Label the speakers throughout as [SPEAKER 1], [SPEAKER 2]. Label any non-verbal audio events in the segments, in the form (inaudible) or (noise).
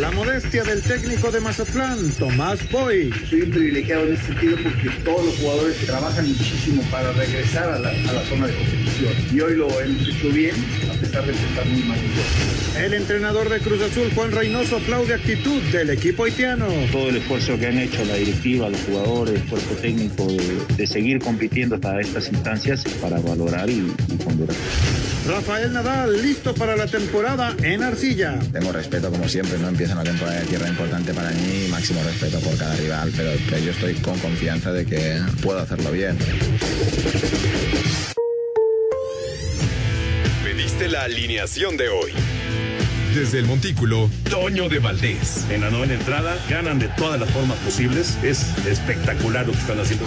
[SPEAKER 1] La modestia del técnico de Mazatlán, Tomás Boy.
[SPEAKER 2] Soy un privilegiado en este sentido porque todos los jugadores trabajan muchísimo para regresar a la, zona de competición. Y hoy lo hemos hecho bien, a pesar de estar muy mal.
[SPEAKER 1] El entrenador de Cruz Azul, Juan Reynoso, aplaude actitud del equipo haitiano.
[SPEAKER 3] Todo el esfuerzo que han hecho la directiva, los jugadores, el cuerpo técnico, de, seguir compitiendo hasta estas instancias para valorar y, y ponderar.
[SPEAKER 1] Rafael Nadal, listo para la temporada en Arcilla.
[SPEAKER 4] Tengo respeto como siempre, no empieza una temporada de tierra importante para mí, máximo respeto por cada rival, pero, yo estoy con confianza de que puedo hacerlo bien.
[SPEAKER 5] Pediste la alineación de hoy. Desde el Montículo, Toño de Valdés.
[SPEAKER 6] En la novena entrada, ganan de todas las formas posibles. Es espectacular lo que están haciendo.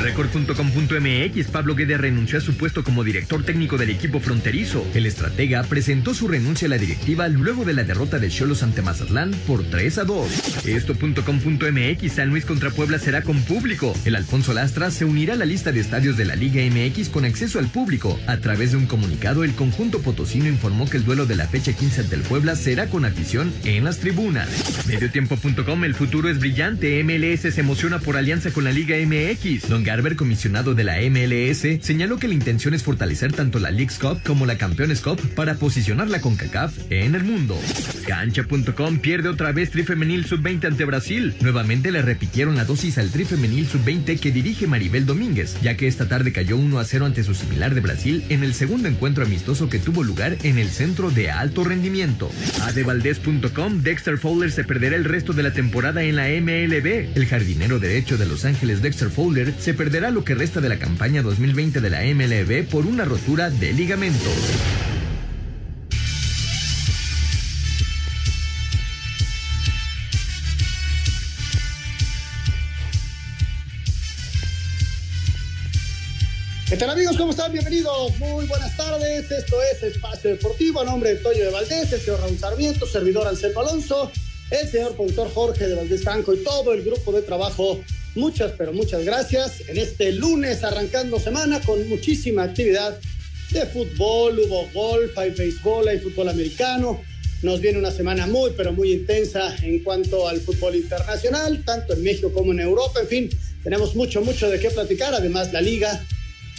[SPEAKER 7] Record.com.mx Pablo Guede renunció a su puesto como director técnico del equipo fronterizo. El estratega presentó su renuncia a la directiva luego de la derrota de Cholos ante Mazatlán por 3 a 2. Esto.com.mx San Luis contra Puebla será con público. El Alfonso Lastra se unirá a la lista de estadios de la Liga MX con acceso al público. A través de un comunicado, el conjunto potosino informó que el duelo de la fecha 15 ante el Puebla será con afición en las tribunas. Mediotiempo.com El futuro es brillante. MLS se emociona por alianza con la Liga MX. Garber, comisionado de la MLS, señaló que la intención es fortalecer tanto la League's Cup como la Campeones Cup para posicionarla con CACAF en el mundo. Cancha.com pierde otra vez Tri Femenil Sub-20 ante Brasil. Nuevamente le repitieron la dosis al Tri Femenil Sub-20 que dirige Maribel Domínguez, ya que esta tarde cayó 1 a 0 ante su similar de Brasil en el segundo encuentro amistoso que tuvo lugar en el centro de alto rendimiento. Adevaldez.com Dexter Fowler se perderá el resto de la temporada en la MLB. El jardinero derecho de Los Ángeles Dexter Fowler se perderá lo que resta de la campaña 2020 de la MLB por una rotura de ligamento.
[SPEAKER 8] ¿Qué tal amigos? ¿Cómo están? Bienvenidos. Muy buenas tardes. Esto es Espacio Deportivo a nombre de Toño de Valdés, el señor Raúl Sarmiento, servidor Anselmo Alonso, el señor productor Jorge de Valdés Franco y todo el grupo de trabajo Muchas, pero muchas gracias. En este lunes arrancando semana con muchísima actividad de fútbol, hubo golf, hay béisbol, hay fútbol americano. Nos viene una semana muy, pero muy intensa en cuanto al fútbol internacional, tanto en México como en Europa. En fin, tenemos mucho, mucho de qué platicar. Además, la liga.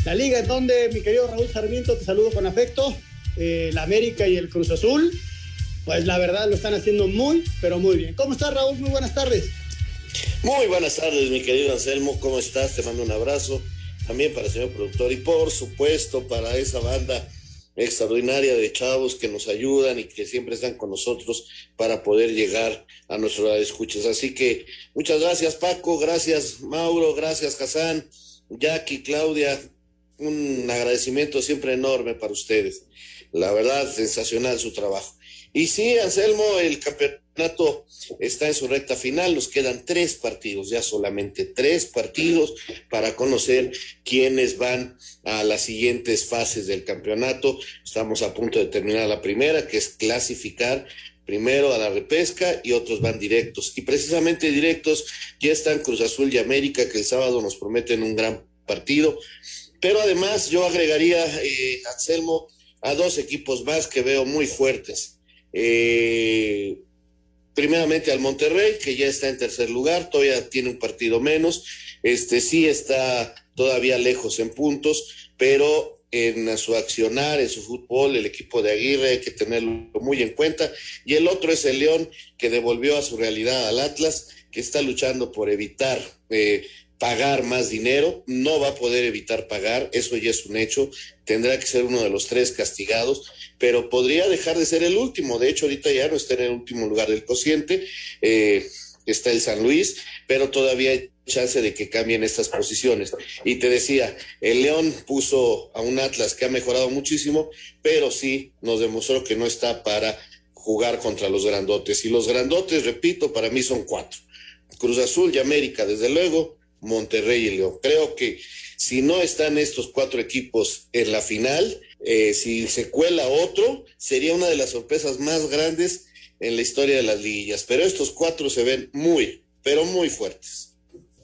[SPEAKER 8] La liga en donde, mi querido Raúl Sarmiento, te saludo con afecto. Eh, la América y el Cruz Azul, pues la verdad lo están haciendo muy, pero muy bien. ¿Cómo estás, Raúl? Muy buenas tardes.
[SPEAKER 9] Muy buenas tardes, mi querido Anselmo. ¿Cómo estás? Te mando un abrazo. También para el señor productor y por supuesto para esa banda extraordinaria de chavos que nos ayudan y que siempre están con nosotros para poder llegar a nuestros escuchas. Así que muchas gracias Paco, gracias Mauro, gracias Hassan, Jackie, Claudia. Un agradecimiento siempre enorme para ustedes. La verdad, sensacional su trabajo. Y sí, Anselmo, el campeonato está en su recta final, nos quedan tres partidos, ya solamente tres partidos para conocer quiénes van a las siguientes fases del campeonato. Estamos a punto de terminar la primera, que es clasificar primero a la repesca y otros van directos. Y precisamente directos ya están Cruz Azul y América, que el sábado nos prometen un gran partido. Pero además yo agregaría, eh, Anselmo, a dos equipos más que veo muy fuertes. Eh, primeramente al Monterrey, que ya está en tercer lugar, todavía tiene un partido menos, este sí está todavía lejos en puntos, pero en su accionar, en su fútbol, el equipo de Aguirre hay que tenerlo muy en cuenta. Y el otro es el León, que devolvió a su realidad al Atlas, que está luchando por evitar eh, pagar más dinero, no va a poder evitar pagar, eso ya es un hecho, tendrá que ser uno de los tres castigados, pero podría dejar de ser el último, de hecho ahorita ya no está en el último lugar del cociente, eh, está el San Luis, pero todavía hay chance de que cambien estas posiciones. Y te decía, el León puso a un Atlas que ha mejorado muchísimo, pero sí nos demostró que no está para jugar contra los grandotes. Y los grandotes, repito, para mí son cuatro. Cruz Azul y América, desde luego, Monterrey y León. Creo que si no están estos cuatro equipos en la final, eh, si se cuela otro, sería una de las sorpresas más grandes en la historia de las liguillas. Pero estos cuatro se ven muy, pero muy fuertes.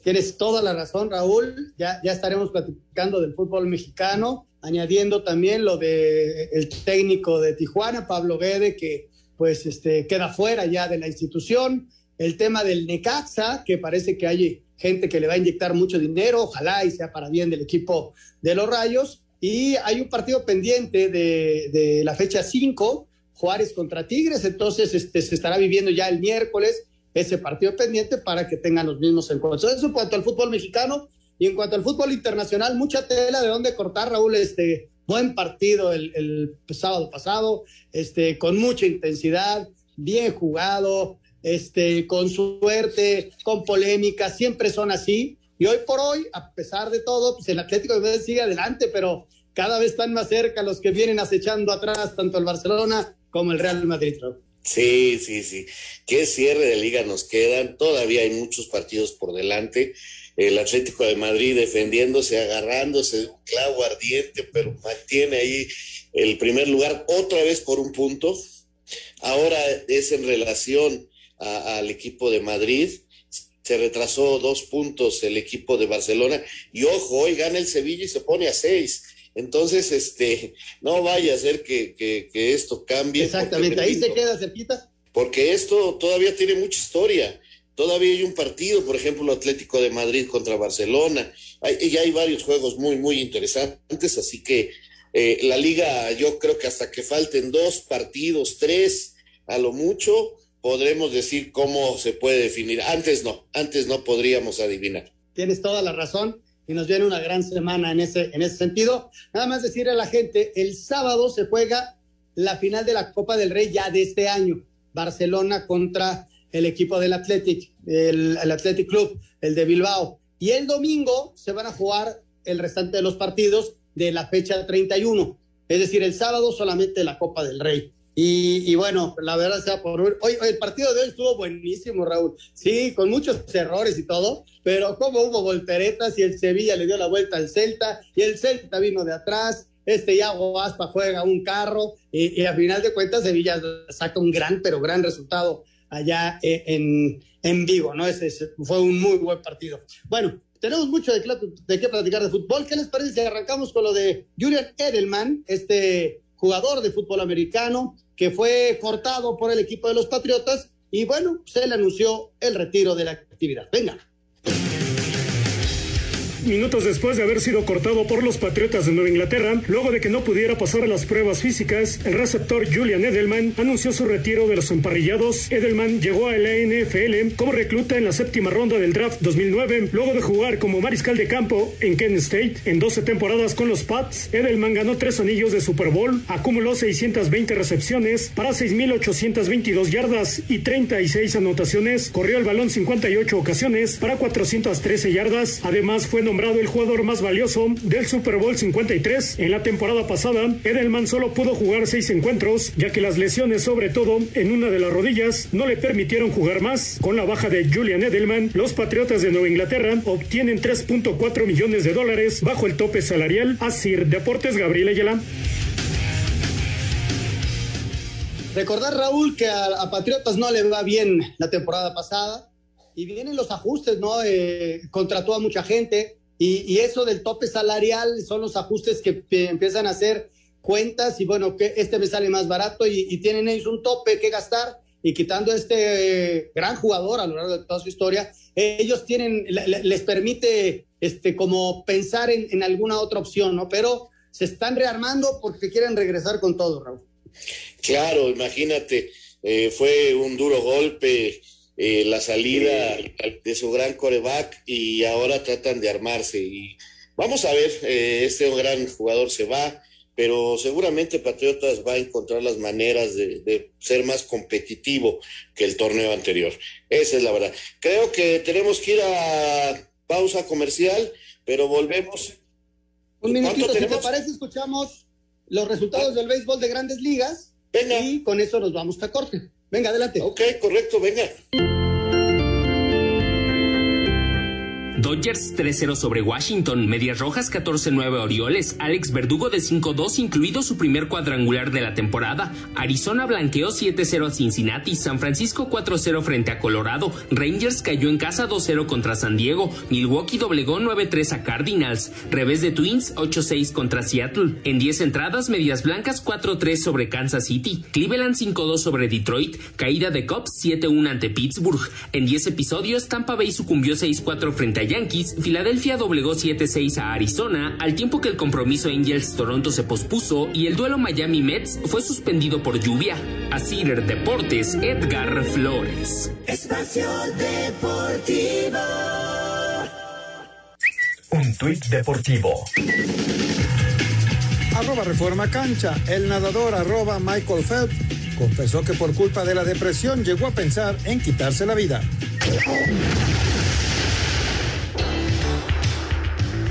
[SPEAKER 8] Tienes toda la razón, Raúl. Ya, ya estaremos platicando del fútbol mexicano, añadiendo también lo de el técnico de Tijuana, Pablo Guede, que pues este, queda fuera ya de la institución. El tema del Necaxa, que parece que hay gente que le va a inyectar mucho dinero, ojalá y sea para bien del equipo de los Rayos. Y hay un partido pendiente de, de la fecha 5, Juárez contra Tigres, entonces este, se estará viviendo ya el miércoles ese partido pendiente para que tengan los mismos encuentros. Eso en cuanto al fútbol mexicano y en cuanto al fútbol internacional, mucha tela de dónde cortar, Raúl, este buen partido el, el sábado pasado, este, con mucha intensidad, bien jugado, este, con suerte, con polémica, siempre son así. Y hoy por hoy, a pesar de todo, pues el Atlético de Madrid sigue adelante, pero cada vez están más cerca los que vienen acechando atrás, tanto el Barcelona como el Real Madrid.
[SPEAKER 9] Sí, sí, sí. ¿Qué cierre de liga nos quedan? Todavía hay muchos partidos por delante. El Atlético de Madrid defendiéndose, agarrándose, clavo ardiente, pero mantiene ahí el primer lugar otra vez por un punto. Ahora es en relación al equipo de Madrid. Se retrasó dos puntos el equipo de Barcelona. Y ojo, hoy gana el Sevilla y se pone a seis. Entonces, este, no vaya a ser que, que, que esto cambie.
[SPEAKER 8] Exactamente, ahí se queda cerquita.
[SPEAKER 9] Porque esto todavía tiene mucha historia. Todavía hay un partido, por ejemplo, Atlético de Madrid contra Barcelona. Hay, y hay varios juegos muy, muy interesantes. Así que eh, la liga, yo creo que hasta que falten dos partidos, tres, a lo mucho, podremos decir cómo se puede definir. Antes no, antes no podríamos adivinar.
[SPEAKER 8] Tienes toda la razón y nos viene una gran semana en ese, en ese sentido. Nada más decirle a la gente, el sábado se juega la final de la Copa del Rey ya de este año, Barcelona contra el equipo del Athletic, el, Athletic Club, el de Bilbao. Y el domingo se van a jugar el restante de los partidos de la fecha 31, es decir, el sábado solamente la Copa del Rey. Y, bueno, la verdad sea por hoy, el partido de hoy estuvo buenísimo, Raúl. Sí, con muchos errores y todo, pero como hubo volteretas y el Sevilla le dio la vuelta al Celta y el Celta vino de atrás. Este Iago Aspa juega un carro y, y a final de cuentas Sevilla saca un gran, pero gran resultado allá en, en Vigo, ¿no? Ese, ese fue un muy buen partido. Bueno, tenemos mucho de, de qué platicar de fútbol. ¿Qué les parece si arrancamos con lo de Julian Edelman, este jugador de fútbol americano que fue cortado por el equipo de los Patriotas y bueno, se le anunció el retiro de la actividad. Venga.
[SPEAKER 10] Minutos después de haber sido cortado por los Patriotas de Nueva Inglaterra, luego de que no pudiera pasar a las pruebas físicas, el receptor Julian Edelman anunció su retiro de los emparrillados. Edelman llegó a la NFL como recluta en la séptima ronda del draft 2009, luego de jugar como mariscal de campo en Kent State en 12 temporadas con los Pats. Edelman ganó tres anillos de Super Bowl, acumuló 620 recepciones para 6.822 yardas y 36 anotaciones, corrió el balón 58 ocasiones para 413 yardas, además fue nombrado el jugador más valioso del Super Bowl 53. En la temporada pasada, Edelman solo pudo jugar seis encuentros, ya que las lesiones, sobre todo en una de las rodillas, no le permitieron jugar más. Con la baja de Julian Edelman, los Patriotas de Nueva Inglaterra obtienen 3.4 millones de dólares bajo el tope salarial. Asir Deportes Gabriel Ayala.
[SPEAKER 8] Recordar, Raúl, que a, a, Patriotas no le va bien la temporada pasada y vienen los ajustes, ¿no? Eh, contrató a mucha gente, y, eso del tope salarial son los ajustes que, empiezan a hacer cuentas y bueno, que este me sale más barato y, y tienen ellos un tope que gastar y quitando a este eh, gran jugador a lo largo de toda su historia, ellos tienen, les permite este, como pensar en, en alguna otra opción, ¿no? Pero se están rearmando porque quieren regresar con todo, Raúl.
[SPEAKER 9] Claro, imagínate, eh, fue un duro golpe eh, la salida de su gran coreback y ahora tratan de armarse. Y vamos a ver, eh, este gran jugador se va, pero seguramente Patriotas va a encontrar las maneras de, de, ser más competitivo que el torneo anterior. Esa es la verdad. Creo que tenemos que ir a pausa comercial, pero volvemos.
[SPEAKER 8] Un minutito, si te parece, escuchamos los resultados del béisbol de grandes ligas
[SPEAKER 9] Venga.
[SPEAKER 8] Y con eso nos vamos a corte. Venga, adelante.
[SPEAKER 9] Ok, correcto, venga.
[SPEAKER 11] Dodgers 3-0 sobre Washington, Medias Rojas 14-9 Orioles, Alex Verdugo de 5-2 incluido su primer cuadrangular de la temporada, Arizona blanqueó 7-0 a Cincinnati, San Francisco 4-0 frente a Colorado, Rangers cayó en casa 2-0 contra San Diego, Milwaukee doblegó 9-3 a Cardinals, revés de Twins 8-6 contra Seattle, en 10 entradas Medias Blancas 4-3 sobre Kansas City, Cleveland 5-2 sobre Detroit, caída de Cubs 7-1 ante Pittsburgh, en 10 episodios Tampa Bay sucumbió 6-4 frente a Yankees, Filadelfia doblegó 7-6 a Arizona, al tiempo que el compromiso Angels-Toronto se pospuso y el duelo Miami-Mets fue suspendido por lluvia. A Cider Deportes, Edgar Flores.
[SPEAKER 12] Espacio Deportivo.
[SPEAKER 13] Un tuit deportivo.
[SPEAKER 1] Arroba Reforma Cancha. El nadador arroba Michael Phelps confesó que por culpa de la depresión llegó a pensar en quitarse la vida.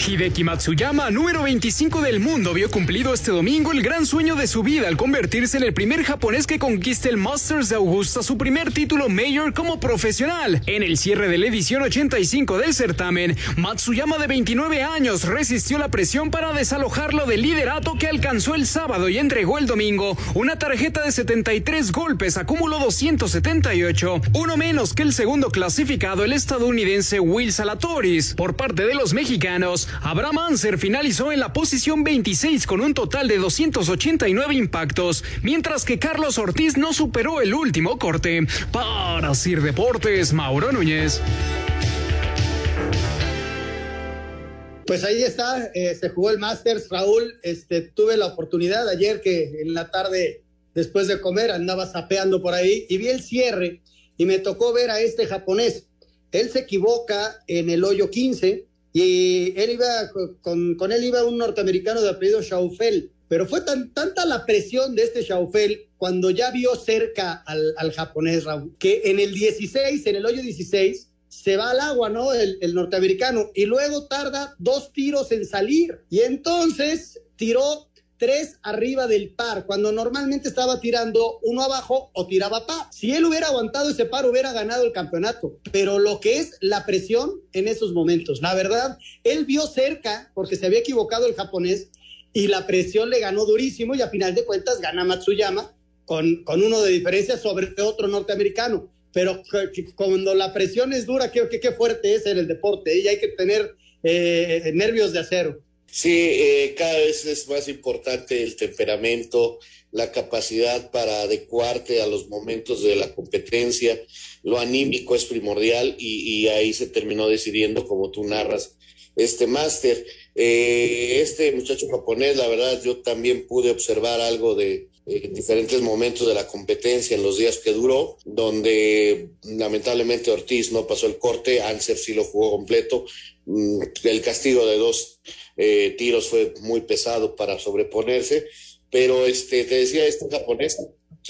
[SPEAKER 14] Hideki Matsuyama, número 25 del mundo, vio cumplido este domingo el gran sueño de su vida al convertirse en el primer japonés que conquiste el Masters de Augusta, su primer título mayor como profesional. En el cierre de la edición 85 del certamen, Matsuyama de 29 años resistió la presión para desalojarlo del liderato que alcanzó el sábado y entregó el domingo una tarjeta de 73 golpes, acumuló 278, uno menos que el segundo clasificado, el estadounidense Will Salatoris. Por parte de los mexicanos, Abraham Anser finalizó en la posición 26 con un total de 289 impactos, mientras que Carlos Ortiz no superó el último corte. Para Sir Deportes, Mauro Núñez.
[SPEAKER 8] Pues ahí está, eh, se jugó el Masters, Raúl. Este, tuve la oportunidad ayer que en la tarde, después de comer, andaba sapeando por ahí y vi el cierre y me tocó ver a este japonés. Él se equivoca en el hoyo 15 y él iba, con, con él iba un norteamericano de apellido Schaufel, pero fue tan, tanta la presión de este Schaufel cuando ya vio cerca al, al japonés, Raúl, que en el 16, en el hoyo 16, se va al agua, ¿no? El, el, norteamericano, y luego tarda dos tiros en salir, y entonces tiró tres arriba del par, cuando normalmente estaba tirando uno abajo o tiraba par. Si él hubiera aguantado ese par, hubiera ganado el campeonato, pero lo que es la presión en esos momentos, la verdad, él vio cerca, porque se había equivocado el japonés, y la presión le ganó durísimo, y a final de cuentas gana Matsuyama con, con uno de diferencia sobre otro norteamericano pero cuando la presión es dura, qué, qué, qué fuerte es en el deporte, y hay que tener eh, nervios de acero.
[SPEAKER 9] Sí, eh, cada vez es más importante el temperamento, la capacidad para adecuarte a los momentos de la competencia, lo anímico es primordial y, ahí se terminó decidiendo, como tú narras, este máster. Eh, este muchacho japonés, la verdad, yo también pude observar algo de, eh, diferentes momentos de la competencia en los días que duró, donde lamentablemente Ortiz no pasó el corte, Anser sí lo jugó completo, el castigo de dos eh, tiros fue muy pesado para sobreponerse, pero este, te decía, este japonés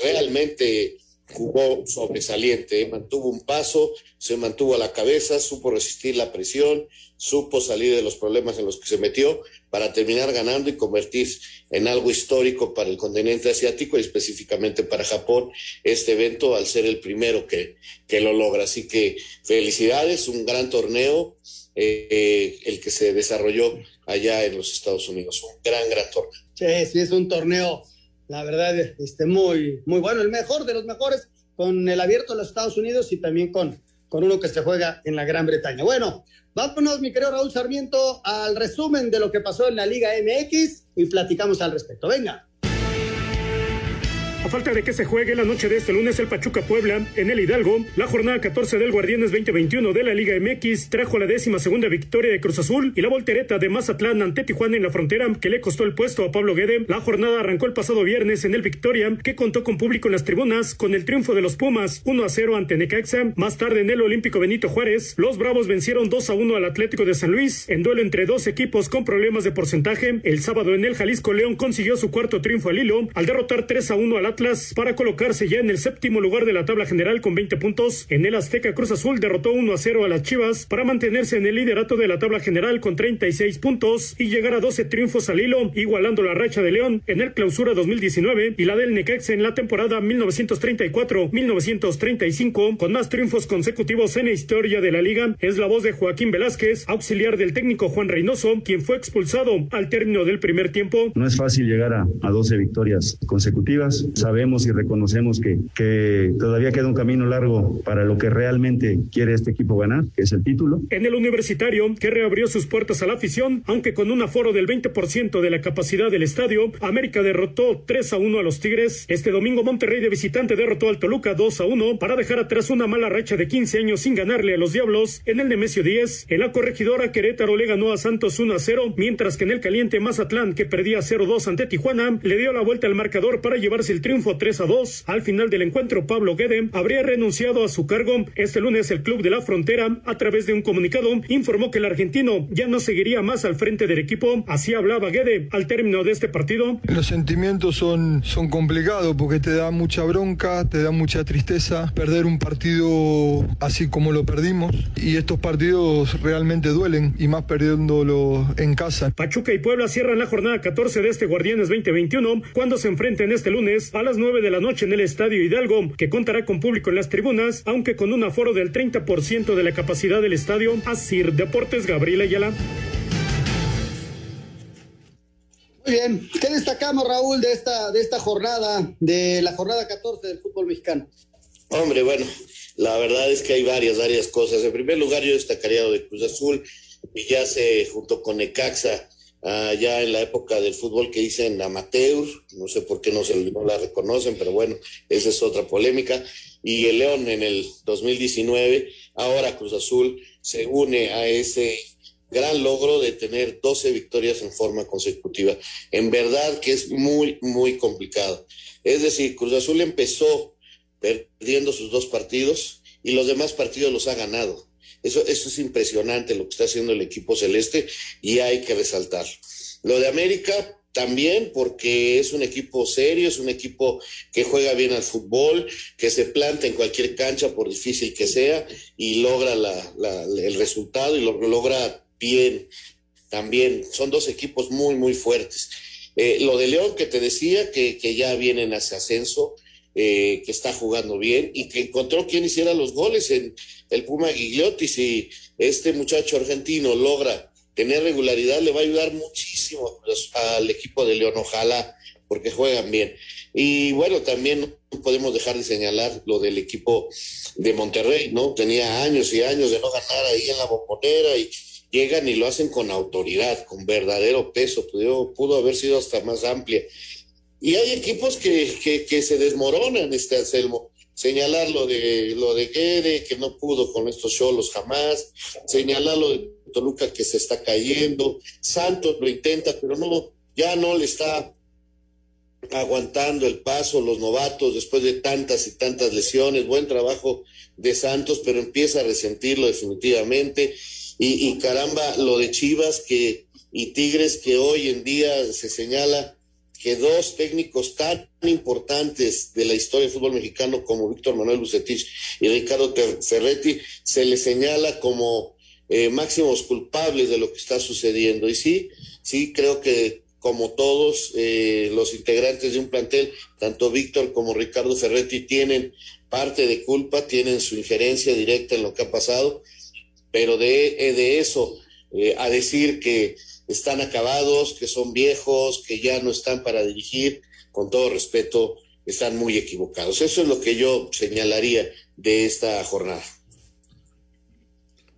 [SPEAKER 9] realmente jugó sobresaliente, ¿eh? mantuvo un paso, se mantuvo a la cabeza, supo resistir la presión, supo salir de los problemas en los que se metió para terminar ganando y convertirse en algo histórico para el continente asiático y específicamente para Japón este evento al ser el primero que, que lo logra. Así que felicidades, un gran torneo, eh, eh, el que se desarrolló allá en los Estados Unidos, un gran, gran torneo.
[SPEAKER 8] Sí, sí, es un torneo la verdad, este, muy, muy bueno, el mejor de los mejores, con el abierto de los Estados Unidos y también con, con uno que se juega en la Gran Bretaña. Bueno, vámonos, mi querido Raúl Sarmiento, al resumen de lo que pasó en la Liga MX y platicamos al respecto. Venga.
[SPEAKER 10] A falta de que se juegue la noche de este lunes el Pachuca Puebla en el Hidalgo, la jornada 14 del Guardianes 2021 de la Liga MX trajo la décima segunda victoria de Cruz Azul y la voltereta de Mazatlán ante Tijuana en la frontera que le costó el puesto a Pablo Guede. La jornada arrancó el pasado viernes en el Victoria, que contó con público en las tribunas con el triunfo de los Pumas 1 a 0 ante Necaxa. Más tarde en el Olímpico Benito Juárez, los Bravos vencieron 2 a 1 al Atlético de San Luis en duelo entre dos equipos con problemas de porcentaje. El sábado en el Jalisco León consiguió su cuarto triunfo al hilo al derrotar 3 a 1 al Atlas para colocarse ya en el séptimo lugar de la tabla general con 20 puntos. En el Azteca Cruz Azul derrotó 1 a 0 a las Chivas para mantenerse en el liderato de la tabla general con 36 puntos y llegar a 12 triunfos al hilo, igualando la racha de León en el clausura 2019 y la del Necaxa en la temporada 1934-1935 con más triunfos consecutivos en la historia de la liga. Es la voz de Joaquín Velázquez, auxiliar del técnico Juan Reynoso, quien fue expulsado al término del primer tiempo.
[SPEAKER 15] No es fácil llegar a, a 12 victorias consecutivas. Sabemos y reconocemos que, que todavía queda un camino largo para lo que realmente quiere este equipo ganar, que es el título.
[SPEAKER 10] En el universitario, que reabrió sus puertas a la afición, aunque con un aforo del 20% de la capacidad del estadio, América derrotó 3 a 1 a los Tigres. Este domingo Monterrey de visitante derrotó al Toluca 2 a 1 para dejar atrás una mala racha de 15 años sin ganarle a los Diablos. En el Nemesio 10, en la corregidora Querétaro le ganó a Santos 1 a 0, mientras que en el caliente Mazatlán, que perdía 0-2 ante Tijuana, le dio la vuelta al marcador para llevarse el triunfo 3 a 2. Al final del encuentro, Pablo Guede habría renunciado a su cargo. Este lunes el Club de la Frontera, a través de un comunicado, informó que el argentino ya no seguiría más al frente del equipo. Así hablaba Guede al término de este partido.
[SPEAKER 16] Los sentimientos son, son complicados porque te da mucha bronca, te da mucha tristeza perder un partido así como lo perdimos. Y estos partidos realmente duelen, y más perdiéndolo en casa.
[SPEAKER 10] Pachuca y Puebla cierran la jornada 14 de este Guardianes 2021 cuando se enfrenten este lunes a las 9 de la noche en el Estadio Hidalgo, que contará con público en las tribunas, aunque con un aforo del 30% de la capacidad del estadio. Asir Deportes Gabriel Ayala.
[SPEAKER 8] Muy bien, ¿qué destacamos Raúl de esta, de esta jornada, de la jornada 14 del fútbol mexicano?
[SPEAKER 9] Hombre, bueno, la verdad es que hay varias, varias cosas. En primer lugar, yo destacaría lo de Cruz Azul, y ya se junto con Necaxa, uh, ya en la época del fútbol que dicen amateur, no sé por qué no, se, no la reconocen, pero bueno, esa es otra polémica. Y el León en el 2019, ahora Cruz Azul se une a ese gran logro de tener 12 victorias en forma consecutiva. En verdad que es muy, muy complicado. Es decir, Cruz Azul empezó perdiendo sus dos partidos y los demás partidos los ha ganado. Eso, eso es impresionante lo que está haciendo el equipo celeste y hay que resaltar. Lo de América también porque es un equipo serio, es un equipo que juega bien al fútbol, que se planta en cualquier cancha por difícil que sea y logra la, el resultado y lo logra bien también. Son dos equipos muy, muy fuertes. Eh, lo de León que te decía, que, que ya vienen hacia ascenso, eh, que está jugando bien y que encontró quien hiciera los goles en el Puma Gigliotti. Si este muchacho argentino logra tener regularidad, le va a ayudar muchísimo al equipo de León, ojalá, porque juegan bien. Y bueno, también podemos dejar de señalar lo del equipo de Monterrey, ¿no? Tenía años y años de no ganar ahí en la bombonera y llegan y lo hacen con autoridad, con verdadero peso, pudo, pudo haber sido hasta más amplia. Y hay equipos que, que, se desmoronan, este Anselmo. Señalar lo de, lo de Guede, que no pudo con estos cholos jamás. Señalar lo de Toluca, que se está cayendo. Santos lo intenta, pero no, ya no le está aguantando el paso los novatos después de tantas y tantas lesiones. Buen trabajo de Santos, pero empieza a resentirlo definitivamente. Y, y caramba, lo de Chivas que, y Tigres, que hoy en día se señala que dos técnicos tan importantes de la historia del fútbol mexicano como Víctor Manuel Bucetich y Ricardo Ferretti se les señala como eh, máximos culpables de lo que está sucediendo. Y sí, sí creo que como todos eh, los integrantes de un plantel, tanto Víctor como Ricardo Ferretti tienen parte de culpa, tienen su injerencia directa en lo que ha pasado, pero de, de eso eh, a decir que están acabados, que son viejos, que ya no están para dirigir, con todo respeto, están muy equivocados. Eso es lo que yo señalaría de esta jornada.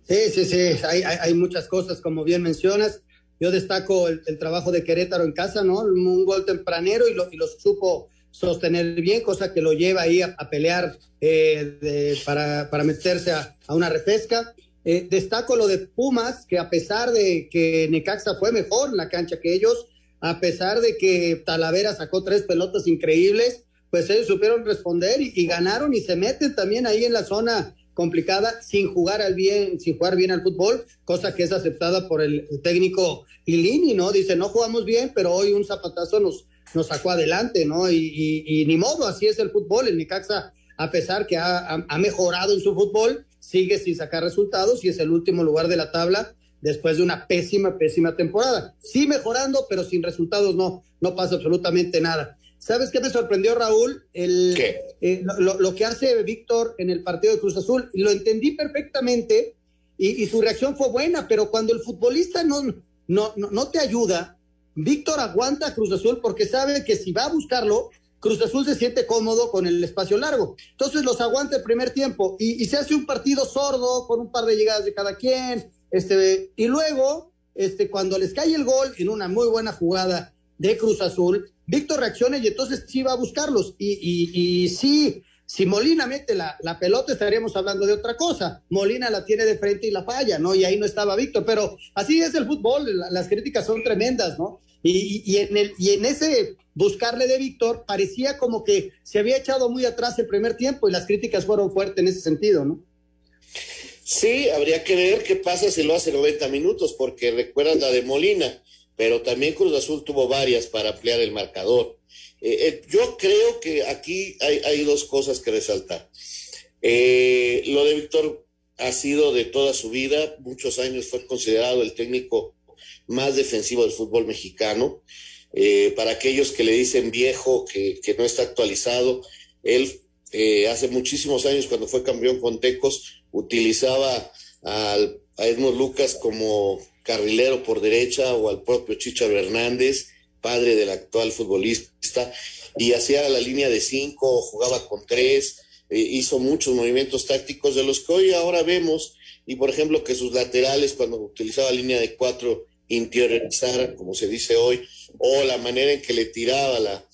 [SPEAKER 8] Sí, sí, sí, hay, hay, muchas cosas, como bien mencionas. Yo destaco el, trabajo de Querétaro en casa, ¿no? Un gol tempranero y lo, y lo supo sostener bien, cosa que lo lleva ahí a, pelear eh, para, para meterse a, a una repesca. Eh, destaco lo de Pumas, que a pesar de que Necaxa fue mejor en la cancha que ellos, a pesar de que Talavera sacó tres pelotas increíbles, pues ellos supieron responder y, y, ganaron y se meten también ahí en la zona complicada sin jugar al bien, sin jugar bien al fútbol, cosa que es aceptada por el técnico Lilini, ¿no? Dice, no jugamos bien, pero hoy un zapatazo nos, nos sacó adelante, ¿no? Y, ni modo, así es el fútbol. El Necaxa, a pesar que ha, mejorado en su fútbol, sigue sin sacar resultados y es el último lugar de la tabla después de una pésima, pésima temporada. Sí mejorando, pero sin resultados no, no pasa absolutamente nada. ¿Sabes qué me sorprendió, Raúl? El, eh, lo, que hace Víctor en el partido de Cruz Azul. Lo entendí perfectamente y, su reacción fue buena, pero cuando el futbolista no, no, no, te ayuda, Víctor aguanta a Cruz Azul porque sabe que si va a buscarlo, Cruz Azul se siente cómodo con el espacio largo. Entonces los aguanta el primer tiempo y, se hace un partido sordo con un par de llegadas de cada quien. Este, y luego, este, cuando les cae el gol en una muy buena jugada de Cruz Azul, Víctor reacciona y entonces sí va a buscarlos. Y, y, y sí, si Molina mete la, la, pelota, estaríamos hablando de otra cosa. Molina la tiene de frente y la falla, ¿no? Y ahí no estaba Víctor, pero así es el fútbol, las críticas son tremendas, ¿no? Y, y, en el, y en ese buscarle de Víctor parecía como que se había echado muy atrás el primer tiempo y las críticas fueron fuertes en ese sentido, ¿no?
[SPEAKER 9] Sí, habría que ver qué pasa si lo hace 90 minutos, porque recuerdan la de Molina pero también Cruz Azul tuvo varias para ampliar el marcador. Eh, eh, yo creo que aquí hay, dos cosas que resaltar. Eh, lo de Víctor ha sido de toda su vida, muchos años fue considerado el técnico más defensivo del fútbol mexicano. para aquellos que le dicen viejo, que, no está actualizado, él hace muchísimos años cuando fue campeón con Tecos utilizaba al, a Edmund Lucas como carrilero por derecha o al propio Chicha Hernández, padre del actual futbolista, y hacía la línea de cinco, jugaba con tres, eh, hizo muchos movimientos tácticos de los que hoy ahora vemos, y por ejemplo que sus laterales cuando utilizaba línea de cuatro interiorizaran, como se dice hoy, o la manera en que le tiraba la,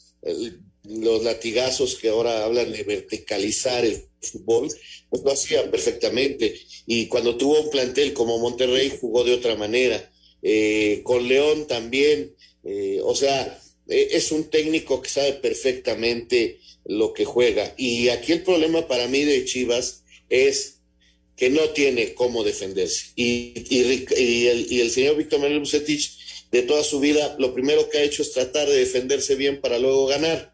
[SPEAKER 9] los latigazos que ahora hablan de verticalizar el fútbol, pues lo hacía perfectamente. Y cuando tuvo un plantel como Monterrey, jugó de otra manera. Eh, con León también, eh, o sea, e, es un técnico que sabe perfectamente lo que juega. Y aquí el problema para mí de Chivas es que no tiene cómo defenderse. Y, y, el, y el, señor Víctor Manuel Bucetich, de toda su vida, lo primero que ha hecho es tratar de defenderse bien para luego ganar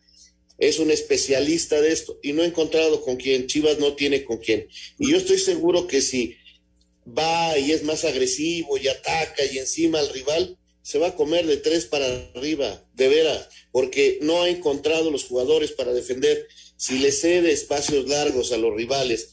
[SPEAKER 9] es un especialista de esto y no ha encontrado con quién, Chivas no tiene con quién. Y yo estoy seguro que si va y es más agresivo y ataca y encima al rival, se va a comer de tres para arriba, de veras, porque no ha encontrado los jugadores para defender. Si le cede espacios largos a los rivales,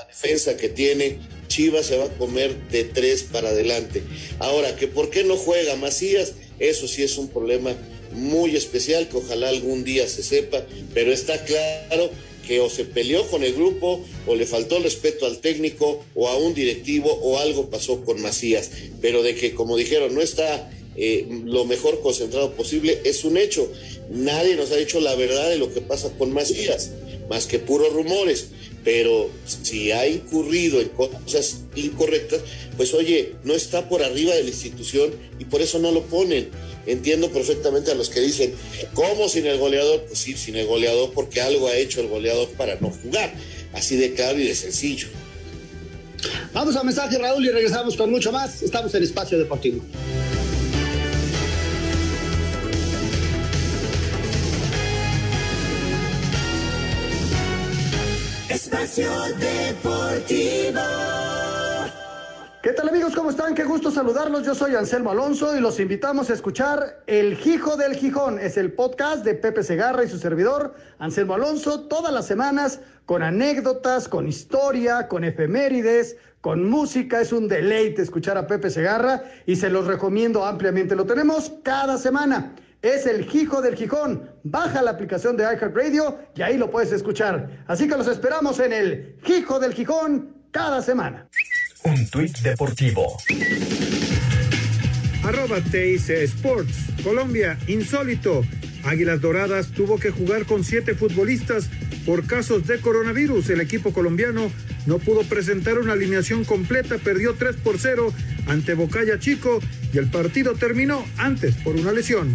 [SPEAKER 9] la defensa que tiene, Chivas se va a comer de tres para adelante. Ahora, que por qué no juega Macías, eso sí es un problema muy especial que ojalá algún día se sepa, pero está claro que o se peleó con el grupo o le faltó el respeto al técnico o a un directivo o algo pasó con Macías, pero de que como dijeron no está eh, lo mejor concentrado posible es un hecho. Nadie nos ha dicho la verdad de lo que pasa con Macías, más que puros rumores pero si ha incurrido en cosas incorrectas, pues oye, no está por arriba de la institución y por eso no lo ponen. Entiendo perfectamente a los que dicen, ¿cómo sin el goleador? Pues sí, sin el goleador porque algo ha hecho el goleador para no jugar. Así de claro y de sencillo.
[SPEAKER 8] Vamos a mensaje, Raúl, y regresamos con mucho más. Estamos en Espacio Deportivo.
[SPEAKER 12] Espacio Deportivo.
[SPEAKER 8] ¿Qué tal amigos? ¿Cómo están? Qué gusto saludarlos. Yo soy Anselmo Alonso y los invitamos a escuchar El Hijo del Gijón. Es el podcast de Pepe Segarra y su servidor, Anselmo Alonso, todas las semanas con anécdotas, con historia, con efemérides, con música. Es un deleite escuchar a Pepe Segarra y se los recomiendo ampliamente. Lo tenemos cada semana. Es el Hijo del Gijón. Baja la aplicación de iHeartRadio y ahí lo puedes escuchar. Así que los esperamos en el Hijo del Gijón cada semana.
[SPEAKER 13] Un tuit deportivo.
[SPEAKER 1] Arroba TIC Sports. Colombia, insólito. Águilas Doradas tuvo que jugar con siete futbolistas por casos de coronavirus. El equipo colombiano no pudo presentar una alineación completa, perdió 3 por 0 ante Bocaya Chico y el partido terminó antes por una lesión.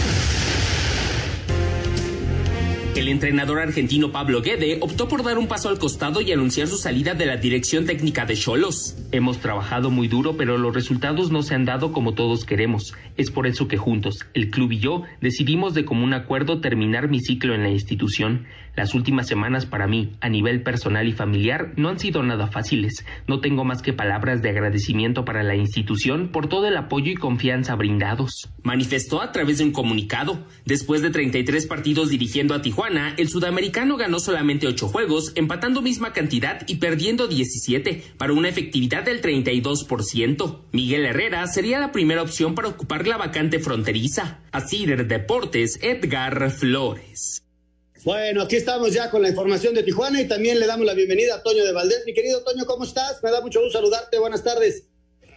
[SPEAKER 11] El entrenador argentino Pablo Guede optó por dar un paso al costado y anunciar su salida de la dirección técnica de Cholos. Hemos trabajado muy duro, pero los resultados no se han dado como todos queremos. Es por eso que juntos, el club y yo, decidimos de común acuerdo terminar mi ciclo en la institución. Las últimas semanas para mí, a nivel personal y familiar, no han sido nada fáciles. No tengo más que palabras de agradecimiento para la institución por todo el apoyo y confianza brindados. Manifestó a través de un comunicado. Después de 33 partidos dirigiendo a Tijuana, el sudamericano ganó solamente 8 juegos, empatando misma cantidad y perdiendo 17, para una efectividad del 32%. Miguel Herrera sería la primera opción para ocupar la vacante fronteriza. Así de Deportes, Edgar Flores.
[SPEAKER 8] Bueno, aquí estamos ya con la información de Tijuana y también le damos la bienvenida a Toño de Valdés. Mi querido Toño, ¿cómo estás? Me da mucho gusto saludarte. Buenas tardes.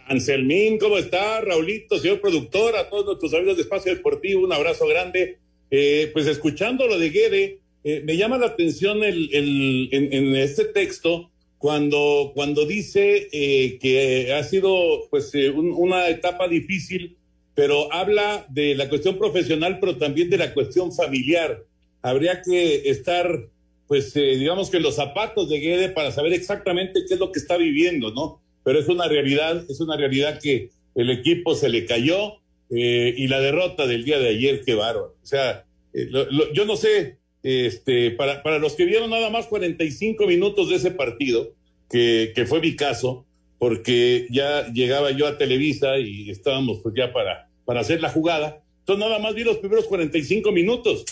[SPEAKER 17] Anselmín, ¿cómo estás? Raulito, señor productor, a todos nuestros amigos de Espacio Deportivo, un abrazo grande. Eh, pues escuchando lo de Guede, eh, me llama la atención el, en, este texto cuando, cuando dice eh, que ha sido pues una etapa difícil, pero habla de la cuestión profesional, pero también de la cuestión familiar habría que estar, pues, eh, digamos que en los zapatos de Guede para saber exactamente qué es lo que está viviendo, ¿no? Pero es una realidad, es una realidad que el equipo se le cayó eh, y la derrota del día de ayer, qué bárbaro. O sea, eh, yo no sé, este, para, para los que vieron nada más 45 minutos de ese partido, que, que fue mi caso, porque ya llegaba yo a Televisa y estábamos pues ya para, para hacer la jugada. Entonces nada más vi los primeros 45 minutos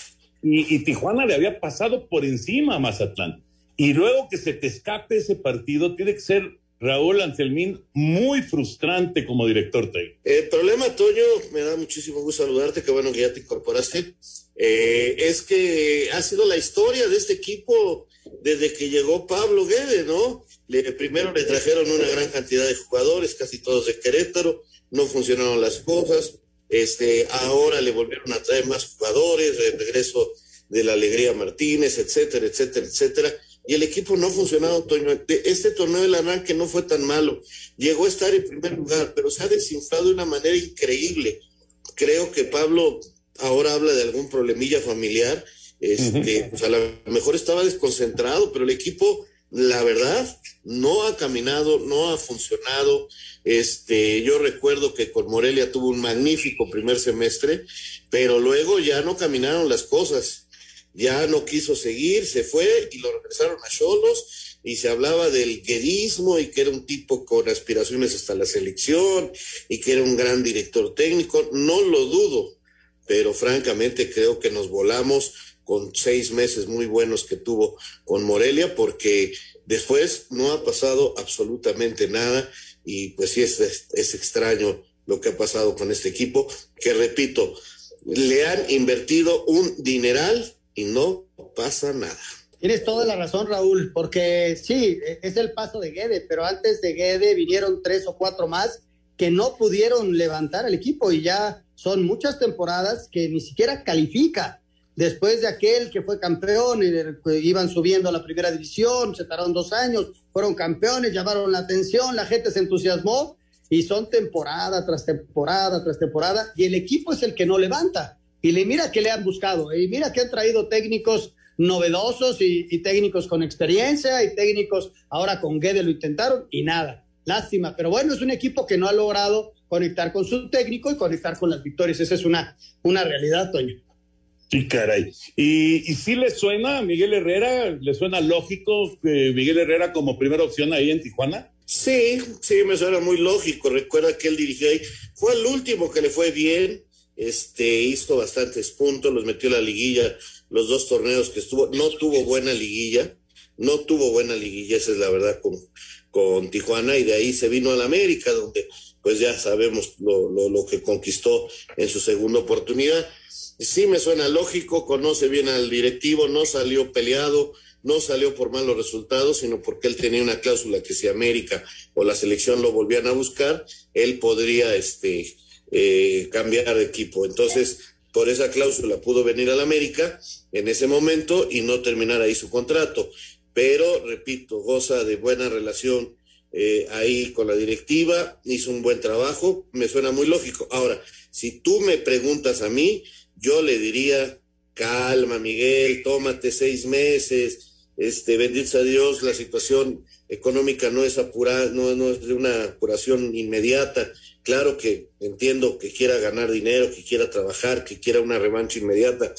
[SPEAKER 17] y, Tijuana le había pasado por encima a Mazatlán. Y luego que se te escape ese partido, tiene que ser Raúl Anselmín muy frustrante como director técnico.
[SPEAKER 9] El problema, Toño, me da muchísimo gusto saludarte, qué bueno que ya te incorporaste, eh, es que ha sido la historia de este equipo desde que llegó Pablo Guede, ¿no? Primero le trajeron una gran cantidad de jugadores, casi todos de Querétaro, no funcionaron las cosas, este, ahora le volvieron a traer más jugadores, el regreso de la Alegría Martínez, etcétera, etcétera, etcétera. Y el equipo no ha funcionado, Este torneo del arranque no fue tan malo. Llegó a estar en primer lugar, pero se ha desinflado de una manera increíble. Creo que Pablo ahora habla de algún problemilla familiar. Este, pues a lo mejor estaba desconcentrado, pero el equipo, la verdad, no ha caminado, no ha funcionado. Este, yo recuerdo que con Morelia tuvo un magnífico primer semestre, pero luego ya no caminaron las cosas. Ya no quiso seguir, se fue y lo regresaron a Cholos y se hablaba del guedismo y que era un tipo con aspiraciones hasta la selección y que era un gran director técnico. No lo dudo, pero francamente creo que nos volamos con seis meses muy buenos que tuvo con Morelia porque después no ha pasado absolutamente nada y pues sí es, es, extraño lo que ha pasado con este equipo, que repito, le han invertido un dineral y no pasa nada.
[SPEAKER 8] Tienes toda la razón, Raúl, porque sí, es el paso de Guede, pero antes de Guede vinieron tres o cuatro más que no pudieron levantar el equipo y ya son muchas temporadas que ni siquiera califica. Después de aquel que fue campeón, iban subiendo a la primera división, se tardaron dos años, fueron campeones, llamaron la atención, la gente se entusiasmó y son temporada tras temporada tras temporada y el equipo es el que no levanta. Y le mira que le han buscado, y mira que han traído técnicos novedosos y, técnicos con experiencia y técnicos ahora con Guede lo intentaron y nada. Lástima, pero bueno, es un equipo que no ha logrado conectar con su técnico y conectar con las victorias. Esa es una, una realidad, Toño.
[SPEAKER 17] Sí, caray. ¿Y, y sí le suena a Miguel Herrera? ¿Le suena lógico que Miguel Herrera como primera opción ahí en Tijuana?
[SPEAKER 9] Sí, sí, me suena muy lógico. Recuerda que él dirigió ahí. Fue el último que le fue bien. Este, hizo bastantes puntos, los metió a la liguilla, los dos torneos que estuvo. No tuvo buena liguilla. No tuvo buena liguilla, esa es la verdad, con, con Tijuana. Y de ahí se vino a la América, donde pues ya sabemos lo, lo, lo que conquistó en su segunda oportunidad sí me suena lógico, conoce bien al directivo, no salió peleado, no salió por malos resultados, sino porque él tenía una cláusula que si América o la selección lo volvían a buscar, él podría este, eh, cambiar de equipo. Entonces, por esa cláusula pudo venir al América en ese momento y no terminar ahí su contrato. Pero, repito, goza de buena relación eh, ahí con la directiva, hizo un buen trabajo, me suena muy lógico. Ahora, si tú me preguntas a mí, yo le diría, calma Miguel, tómate seis meses, Este, bendito a Dios, la situación económica no es apurada, no es de una apuración inmediata. Claro que entiendo que quiera ganar dinero, que quiera trabajar, que quiera una revancha inmediata,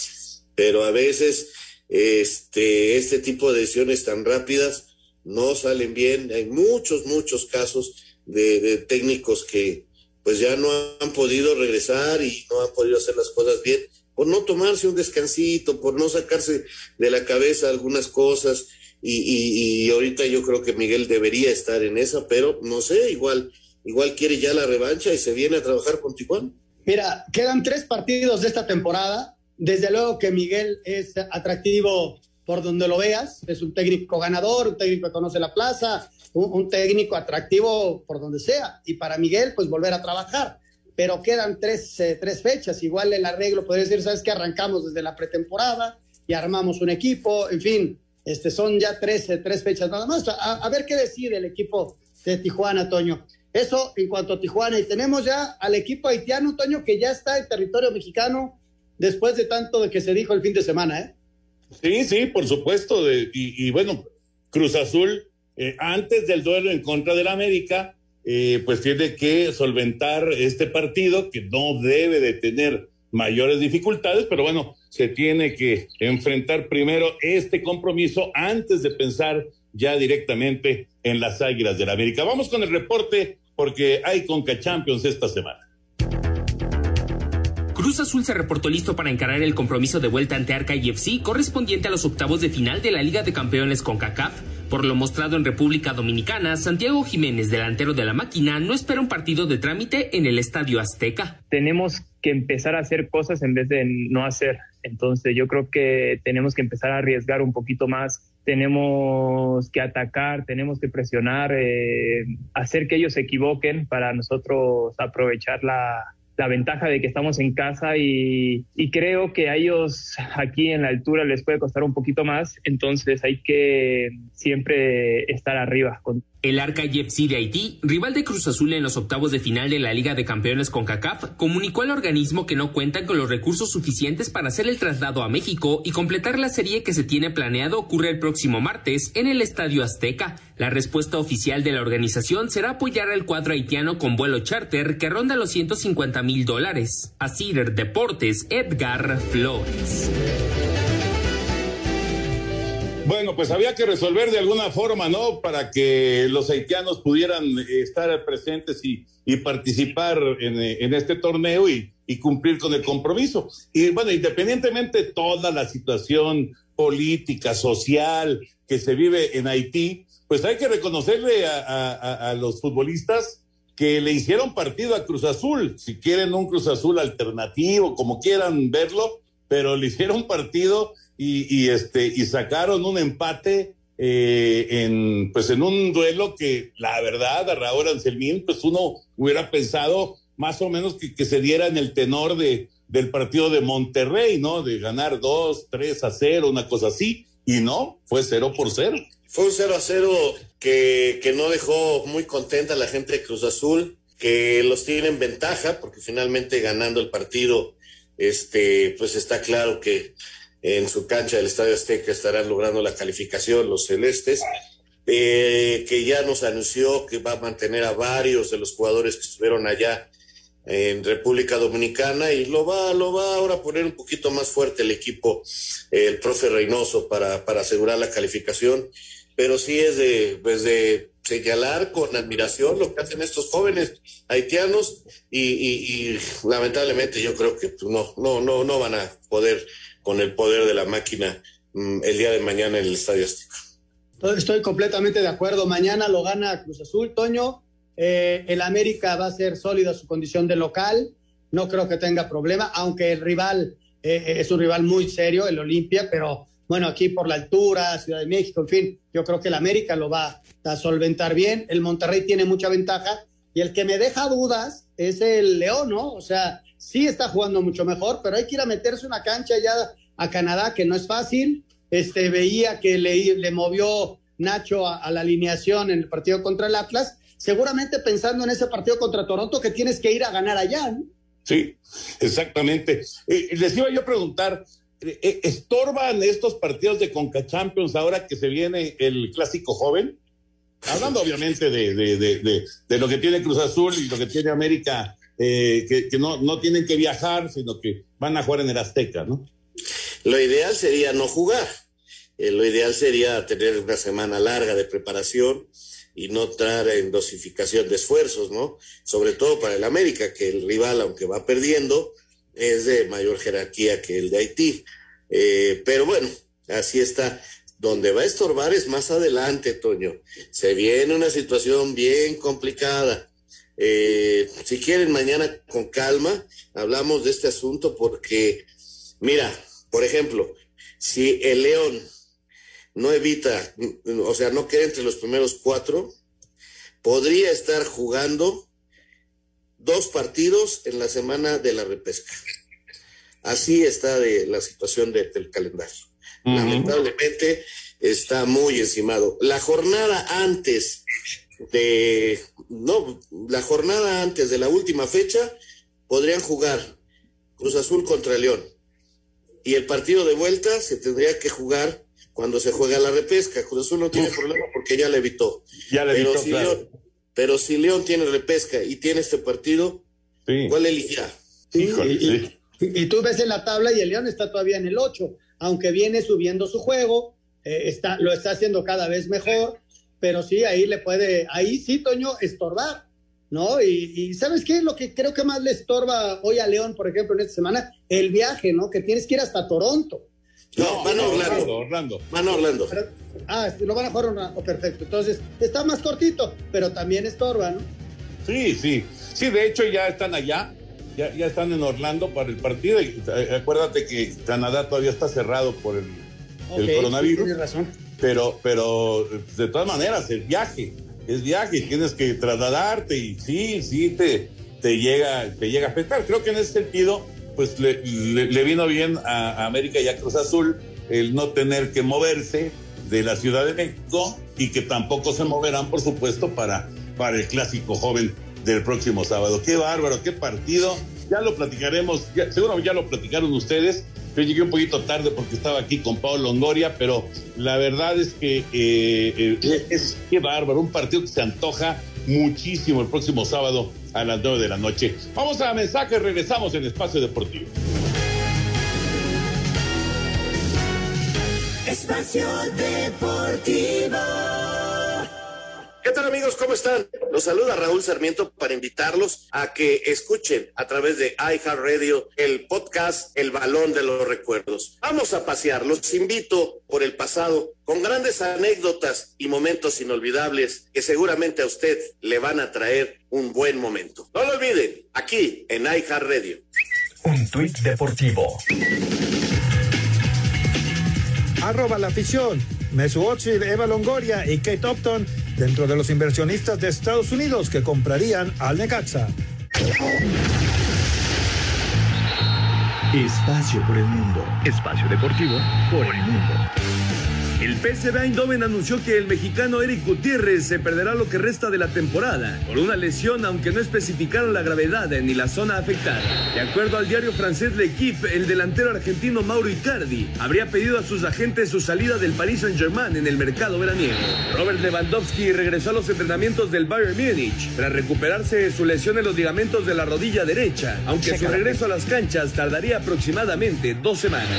[SPEAKER 9] pero a veces este, este tipo de decisiones tan rápidas no salen bien. Hay muchos, muchos casos de, técnicos que pues ya no han podido regresar y no han podido hacer las cosas bien por no tomarse un descansito, por no sacarse de la cabeza algunas cosas. Y, y, ahorita yo creo que Miguel debería estar en esa, pero no sé, igual, igual quiere ya la revancha y se viene a trabajar con Tijuana.
[SPEAKER 8] Mira, quedan tres partidos de esta temporada. Desde luego que Miguel es atractivo por donde lo veas. Es un técnico ganador, un técnico que conoce la plaza, un, técnico atractivo por donde sea. Y para Miguel, pues volver a trabajar. Pero quedan tres, eh, tres fechas. Igual el arreglo podría decir, ¿sabes que Arrancamos desde la pretemporada y armamos un equipo. En fin, este, son ya tres, tres fechas nada más. A, a, ver qué decide el equipo de Tijuana, Toño. Eso en cuanto a Tijuana. Y tenemos ya al equipo haitiano, Toño, que ya está en territorio mexicano después de tanto de que se dijo el fin de semana, ¿eh?
[SPEAKER 17] Sí, sí, por supuesto. y, bueno, Cruz Azul, eh, antes del duelo en contra del América, eh, pues tiene que solventar este partido que no debe de tener mayores dificultades, pero bueno, se tiene que enfrentar primero este compromiso antes de pensar ya directamente en las Águilas del América. Vamos con el reporte porque hay Conca Champions esta semana.
[SPEAKER 11] Cruz Azul se reportó listo para encarar el compromiso de vuelta ante Arca FC correspondiente a los octavos de final de la Liga de Campeones con CACAF. Por lo mostrado en República Dominicana, Santiago Jiménez, delantero de la máquina, no espera un partido de trámite en el Estadio Azteca.
[SPEAKER 18] Tenemos que empezar a hacer cosas en vez de no hacer. Entonces yo creo que tenemos que empezar a arriesgar un poquito más, tenemos que atacar, tenemos que presionar, eh, hacer que ellos se equivoquen para nosotros aprovechar la, la ventaja de que estamos en casa y, creo que a ellos aquí en la altura les puede costar un poquito más, entonces hay que siempre estar arriba.
[SPEAKER 11] El Arca FC de Haití, rival de Cruz Azul en los octavos de final de la Liga de Campeones con CACAF, comunicó al organismo que no cuentan con los recursos suficientes para hacer el traslado a México y completar la serie que se tiene planeado ocurre el próximo martes en el Estadio Azteca. La respuesta oficial de la organización será apoyar al cuadro haitiano con vuelo charter que ronda los 150 mil dólares. Cider Deportes, Edgar Flores.
[SPEAKER 17] Bueno, pues había que resolver de alguna forma, ¿no? Para que los haitianos pudieran estar presentes y, participar en, este torneo y, cumplir con el compromiso. Y bueno, independientemente de toda la situación política, social que se vive en Haití, pues hay que reconocerle a los futbolistas que le hicieron partido a Cruz Azul, si quieren un Cruz Azul alternativo, como quieran verlo, pero le hicieron partido y, este, y sacaron un empate eh, en, pues en un duelo que la verdad a Raúl Anselmín, pues uno hubiera pensado más o menos que, que se diera en el tenor de, del partido de Monterrey, ¿no? De ganar dos, tres a cero, una cosa así, y no, fue cero por cero.
[SPEAKER 9] Fue un cero a cero que, que no dejó muy contenta a la gente de Cruz Azul, que los tiene en ventaja, porque finalmente ganando el partido, este, pues está claro que en su cancha del Estadio Azteca estarán logrando la calificación los celestes, eh, que ya nos anunció que va a mantener a varios de los jugadores que estuvieron allá en República Dominicana y lo va, lo va ahora a poner un poquito más fuerte el equipo, el profe Reynoso, para, para asegurar la calificación. Pero sí es de, pues de señalar con admiración lo que hacen estos jóvenes haitianos y, y, y lamentablemente yo creo que no, no, no, no van a poder con el poder de la máquina mm, el día de mañana en el Estadio Azteca.
[SPEAKER 8] Estoy completamente de acuerdo. Mañana lo gana Cruz Azul, Toño. Eh, el América va a ser sólida su condición de local. No creo que tenga problema, aunque el rival eh, eh, es un rival muy serio, el Olimpia, pero bueno, aquí por la altura, Ciudad de México, en fin, yo creo que el América lo va a solventar bien. El Monterrey tiene mucha ventaja y el que me deja dudas es el León, ¿no? O sea, sí está jugando mucho mejor, pero hay que ir a meterse una cancha ya a Canadá, que no es fácil. Este, veía que le, le movió Nacho a, la alineación en el partido contra el Atlas, seguramente pensando en ese partido contra Toronto que tienes que ir a ganar allá. ¿no?
[SPEAKER 17] Sí, exactamente. Eh, les iba yo a preguntar, eh, ¿estorban estos partidos de Conca Champions ahora que se viene el clásico joven? Hablando obviamente de, de, de, de lo que tiene Cruz Azul y lo que tiene América, eh, que, que no, no tienen que viajar, sino que van a jugar en el Azteca, ¿no?
[SPEAKER 9] Lo ideal sería no jugar. Eh, lo ideal sería tener una semana larga de preparación y no entrar en dosificación de esfuerzos, ¿no? Sobre todo para el América, que el rival, aunque va perdiendo, es de mayor jerarquía que el de Haití. Eh, pero bueno, así está. Donde va a estorbar es más adelante, Toño. Se viene una situación bien complicada. Eh, si quieren, mañana con calma hablamos de este asunto porque, mira, por ejemplo, si el León no evita, o sea, no queda entre los primeros cuatro, podría estar jugando dos partidos en la semana de la repesca. Así está de la situación de, del calendario. Uh -huh. Lamentablemente está muy encimado. La jornada antes de, no, la jornada antes de la última fecha podrían jugar Cruz Azul contra León. Y el partido de vuelta se tendría que jugar cuando se juega la repesca. Cruz Azul no tiene Uf. problema porque ya le evitó.
[SPEAKER 17] Ya le
[SPEAKER 9] pero
[SPEAKER 17] evitó,
[SPEAKER 9] si
[SPEAKER 17] claro.
[SPEAKER 9] León, pero si León tiene repesca y tiene este partido,
[SPEAKER 17] sí.
[SPEAKER 9] ¿cuál elegirá?
[SPEAKER 8] Sí, y, y, y, tú ves en la tabla y el León está todavía en el 8, aunque viene subiendo su juego, eh, está, lo está haciendo cada vez mejor, pero sí, ahí le puede, ahí sí, Toño, estorbar, ¿no? Y, y ¿sabes qué? Lo que creo que más le estorba hoy a León, por ejemplo, en esta semana, el viaje, ¿no? Que tienes que ir hasta Toronto.
[SPEAKER 9] No, van a Orlando.
[SPEAKER 17] Orlando.
[SPEAKER 9] Van a Orlando.
[SPEAKER 8] Pero, ah, lo van a jugar Orlando. Oh, perfecto. Entonces, está más cortito, pero también estorba, ¿no?
[SPEAKER 17] Sí, sí. Sí, de hecho ya están allá. Ya, ya están en Orlando para el partido. Y, eh, acuérdate que Canadá todavía está cerrado por el,
[SPEAKER 8] okay,
[SPEAKER 17] el coronavirus.
[SPEAKER 8] Sí, tienes razón.
[SPEAKER 17] Pero, pero de todas maneras, el viaje, es viaje, tienes que trasladarte y sí, sí, te, te, llega, te llega a afectar. Creo que en ese sentido pues le, le, le, vino bien a, a América y a Cruz Azul el no tener que moverse de la Ciudad de México y que tampoco se moverán, por supuesto, para, para el clásico joven del próximo sábado. Qué bárbaro, qué partido. Ya lo platicaremos, ya, seguro ya lo platicaron ustedes. Yo llegué un poquito tarde porque estaba aquí con Pablo Longoria, pero la verdad es que eh, eh, es qué bárbaro, un partido que se antoja muchísimo el próximo sábado a las 9 de la noche. Vamos a mensajes, regresamos en Espacio Deportivo.
[SPEAKER 12] Espacio Deportivo.
[SPEAKER 9] ¿Qué tal amigos? ¿Cómo están? Los saluda Raúl Sarmiento para invitarlos a que escuchen a través de iHeartRadio el podcast El Balón de los Recuerdos. Vamos a pasear, los invito por el pasado con grandes anécdotas y momentos inolvidables que seguramente a usted le van a traer un buen momento. No lo olviden, aquí en iHeartRadio.
[SPEAKER 13] Un tuit deportivo.
[SPEAKER 1] Arroba la afición. Mesuochi, Eva Longoria y Kate Upton dentro de los inversionistas de Estados Unidos que comprarían al Necaxa.
[SPEAKER 7] Espacio por el mundo. Espacio deportivo por el mundo.
[SPEAKER 19] El PSV Eindhoven anunció que el mexicano Eric Gutiérrez se perderá lo que resta de la temporada por una lesión, aunque no especificaron la gravedad ni la zona afectada. De acuerdo al diario francés L'Equipe, el delantero argentino Mauro Icardi habría pedido a sus agentes su salida del Paris Saint-Germain en el mercado veraniego. Robert Lewandowski regresó a los entrenamientos del Bayern Múnich tras recuperarse de su lesión en los ligamentos de la rodilla derecha, aunque su regreso a las canchas tardaría aproximadamente dos semanas.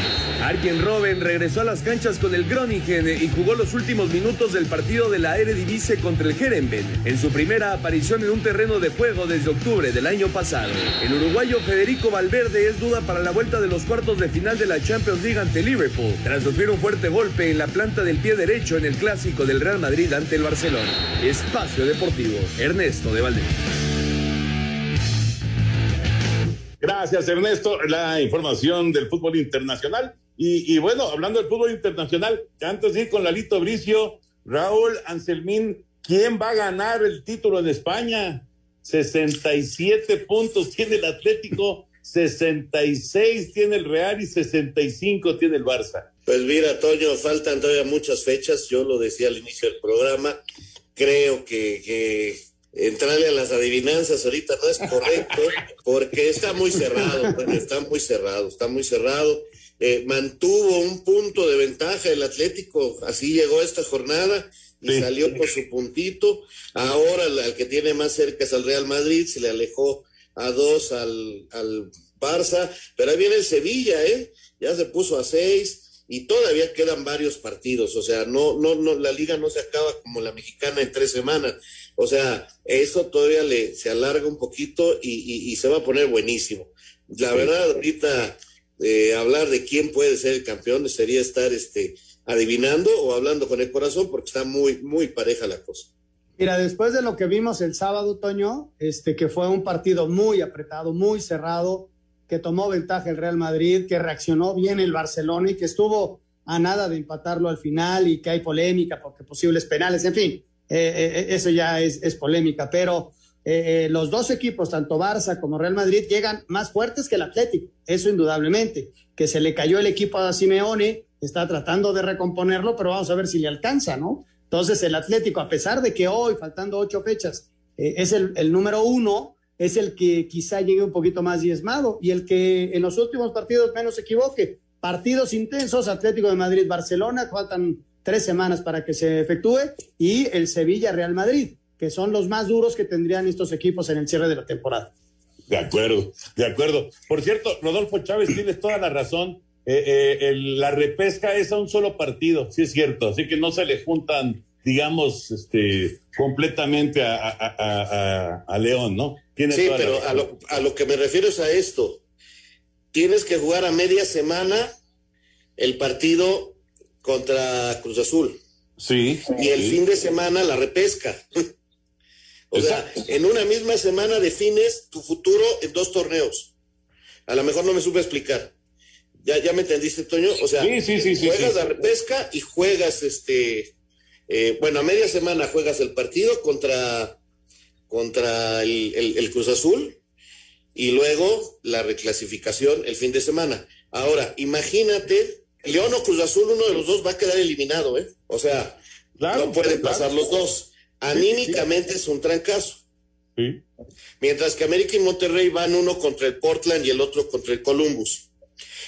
[SPEAKER 19] Arjen Robben regresó a las canchas con el Groningen y jugó los últimos minutos del partido de la Eredivisie contra el Herenben, en su primera aparición en un terreno de juego desde octubre del año pasado. El uruguayo Federico Valverde es duda para la vuelta de los cuartos de final de la Champions League ante Liverpool, tras sufrir un fuerte golpe en la planta del pie derecho en el clásico del Real Madrid ante el Barcelona. Espacio Deportivo, Ernesto de Valdés.
[SPEAKER 17] Gracias, Ernesto. La información del fútbol internacional. Y, bueno, hablando del fútbol internacional, antes de ir con Lalito Bricio, Raúl Anselmín, ¿quién va a ganar el título en España? 67 puntos tiene el Atlético, 66 tiene el Real y 65 tiene el Barça.
[SPEAKER 9] Pues mira, Toño, faltan todavía muchas fechas, yo lo decía al inicio del programa, creo que, que entrarle a las adivinanzas ahorita no es correcto, porque está muy cerrado, está muy cerrado, está muy cerrado eh, mantuvo un punto de ventaja el Atlético, así llegó esta jornada y salió por su puntito. Ahora el que tiene más cerca es al Real Madrid, se le alejó a dos al, al Barça, pero ahí viene el Sevilla, ¿eh? Ya se puso a seis y todavía quedan varios partidos, o sea, no, no, no, la liga no se acaba como la mexicana en tres semanas, o sea, eso todavía le, se alarga un poquito y, y, se va a poner buenísimo. La verdad, ahorita eh, hablar de quién puede ser el campeón sería estar este, adivinando o hablando con el corazón porque está muy, muy pareja la cosa.
[SPEAKER 8] Mira, después de lo que vimos el sábado, Toño, este, que fue un partido muy apretado, muy cerrado, que tomó ventaja el Real Madrid, que reaccionó bien el Barcelona y que estuvo a nada de empatarlo al final y que hay polémica porque posibles penales, en fin, eh, eh, eso ya es, es polémica, pero eh, los dos equipos, tanto Barça como Real Madrid, llegan más fuertes que el Atlético, eso indudablemente, que se le cayó el equipo a Simeone, está tratando de recomponerlo, pero vamos a ver si le alcanza, ¿no? Entonces el Atlético, a pesar de que hoy, faltando ocho fechas, es el, el número uno, es el que quizá llegue un poquito más diezmado y el que en los últimos partidos menos se equivoque. Partidos intensos, Atlético de Madrid, Barcelona, faltan tres semanas para que se efectúe, y el Sevilla, Real Madrid, que son los más duros que tendrían estos equipos en el cierre de la temporada.
[SPEAKER 17] De acuerdo, de acuerdo. Por cierto, Rodolfo Chávez, tienes toda la razón. Eh, eh, la repesca es a un solo partido, sí es cierto, así que no se le juntan digamos, este, completamente a, León, ¿no?
[SPEAKER 9] sí, pero a lo, a lo que me refiero es a esto. Tienes que jugar a media semana el partido contra Cruz Azul.
[SPEAKER 17] Sí.
[SPEAKER 9] Y el fin de semana la repesca. O sea, en una misma semana defines tu futuro en dos torneos. A lo mejor no me supe explicar. ¿Ya, ya me entendiste, Toño? O sea, juegas la repesca y juegas este. Eh, bueno, a media semana juegas el partido contra contra el, Cruz Azul y luego la reclasificación el fin de semana. Ahora, imagínate, León o Cruz Azul, uno de los dos va a quedar eliminado, ¿eh? O sea, no pueden pasar los dos. Anímicamente es un trancazo. Mientras que América y Monterrey van uno contra el Portland y el otro contra el Columbus.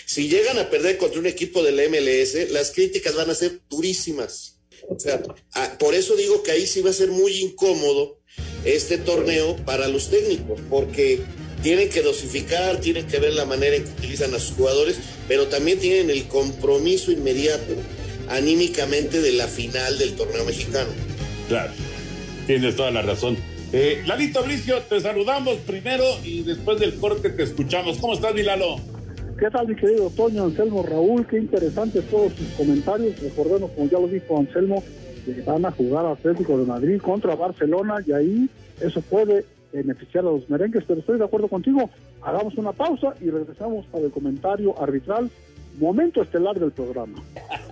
[SPEAKER 9] Si llegan a perder contra un equipo del MLS, las críticas van a ser durísimas. O sea, por eso digo que ahí sí va a ser muy incómodo este torneo para los técnicos, porque tienen que dosificar, tienen que ver la manera en que utilizan a sus jugadores, pero también tienen el compromiso inmediato anímicamente de la final del torneo mexicano.
[SPEAKER 17] Claro, tienes toda la razón. Eh, Lalito Bricio, te saludamos primero y después del corte te escuchamos. ¿Cómo estás, Milalo?
[SPEAKER 20] ¿Qué tal, mi querido Toño, Anselmo, Raúl? Qué interesantes todos sus comentarios. Recordemos, como ya lo dijo Anselmo, van a jugar Atlético de Madrid contra Barcelona y ahí eso puede beneficiar a los merengues, pero estoy de acuerdo contigo. Hagamos una pausa y regresamos para el comentario arbitral, momento estelar del programa.